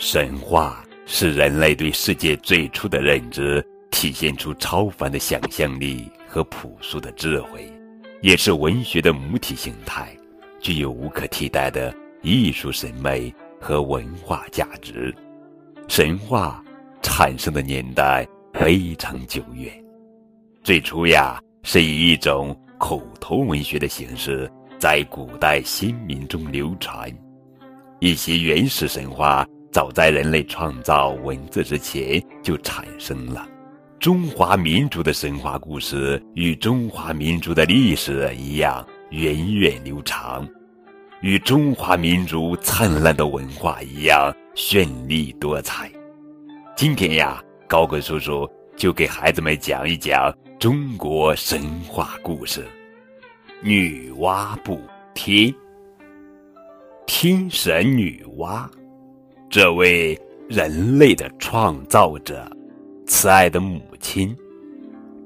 神话是人类对世界最初的认知，体现出超凡的想象力和朴素的智慧，也是文学的母体形态，具有无可替代的艺术审美和文化价值。神话产生的年代非常久远，最初呀是以一种口头文学的形式在古代先民中流传。一些原始神话早在人类创造文字之前就产生了。中华民族的神话故事与中华民族的历史一样源远流长，与中华民族灿烂的文化一样。绚丽多彩。今天呀，高贵叔叔就给孩子们讲一讲中国神话故事。女娲补天，天神女娲，这位人类的创造者，慈爱的母亲，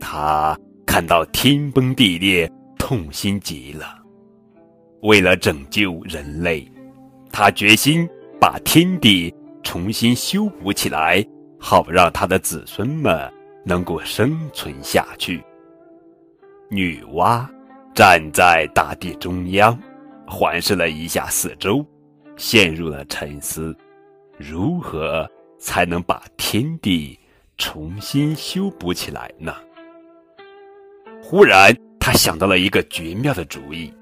她看到天崩地裂，痛心极了。为了拯救人类，她决心。把天地重新修补起来，好让他的子孙们能够生存下去。女娲站在大地中央，环视了一下四周，陷入了沉思：如何才能把天地重新修补起来呢？忽然，他想到了一个绝妙的主意，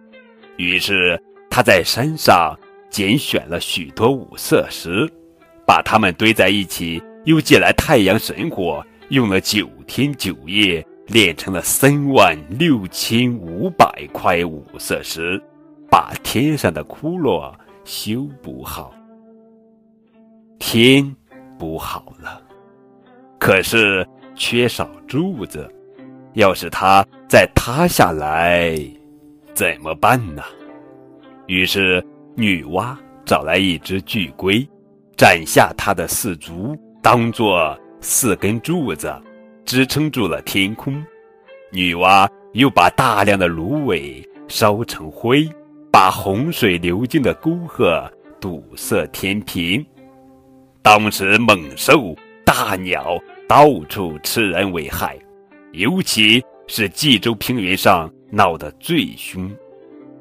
于是他在山上。拣选了许多五色石，把它们堆在一起，又借来太阳神火，用了九天九夜，炼成了三万六千五百块五色石，把天上的窟窿修补好。天补好了，可是缺少柱子，要是它再塌下来，怎么办呢？于是。女娲找来一只巨龟，斩下它的四足，当做四根柱子，支撑住了天空。女娲又把大量的芦苇烧成灰，把洪水流经的沟壑堵塞天平。当时猛兽、大鸟到处吃人为害，尤其是冀州平原上闹得最凶。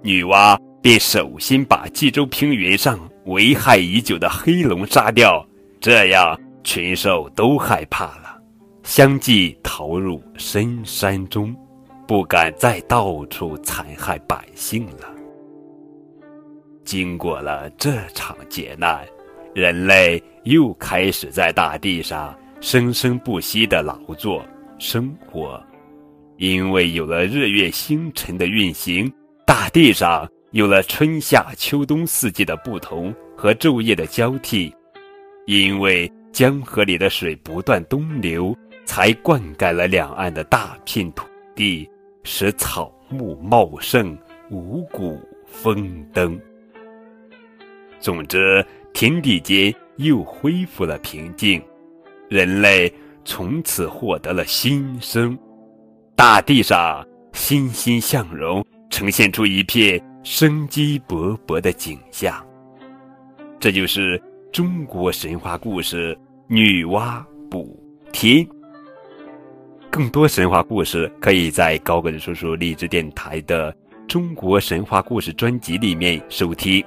女娲。便首先把冀州平原上危害已久的黑龙杀掉，这样群兽都害怕了，相继逃入深山中，不敢再到处残害百姓了。经过了这场劫难，人类又开始在大地上生生不息的劳作生活，因为有了日月星辰的运行，大地上。有了春夏秋冬四季的不同和昼夜的交替，因为江河里的水不断东流，才灌溉了两岸的大片土地，使草木茂盛，五谷丰登。总之，天地间又恢复了平静，人类从此获得了新生，大地上欣欣向荣，呈现出一片。生机勃勃的景象，这就是中国神话故事《女娲补天》。更多神话故事可以在高个子叔叔励志电台的《中国神话故事》专辑里面收听。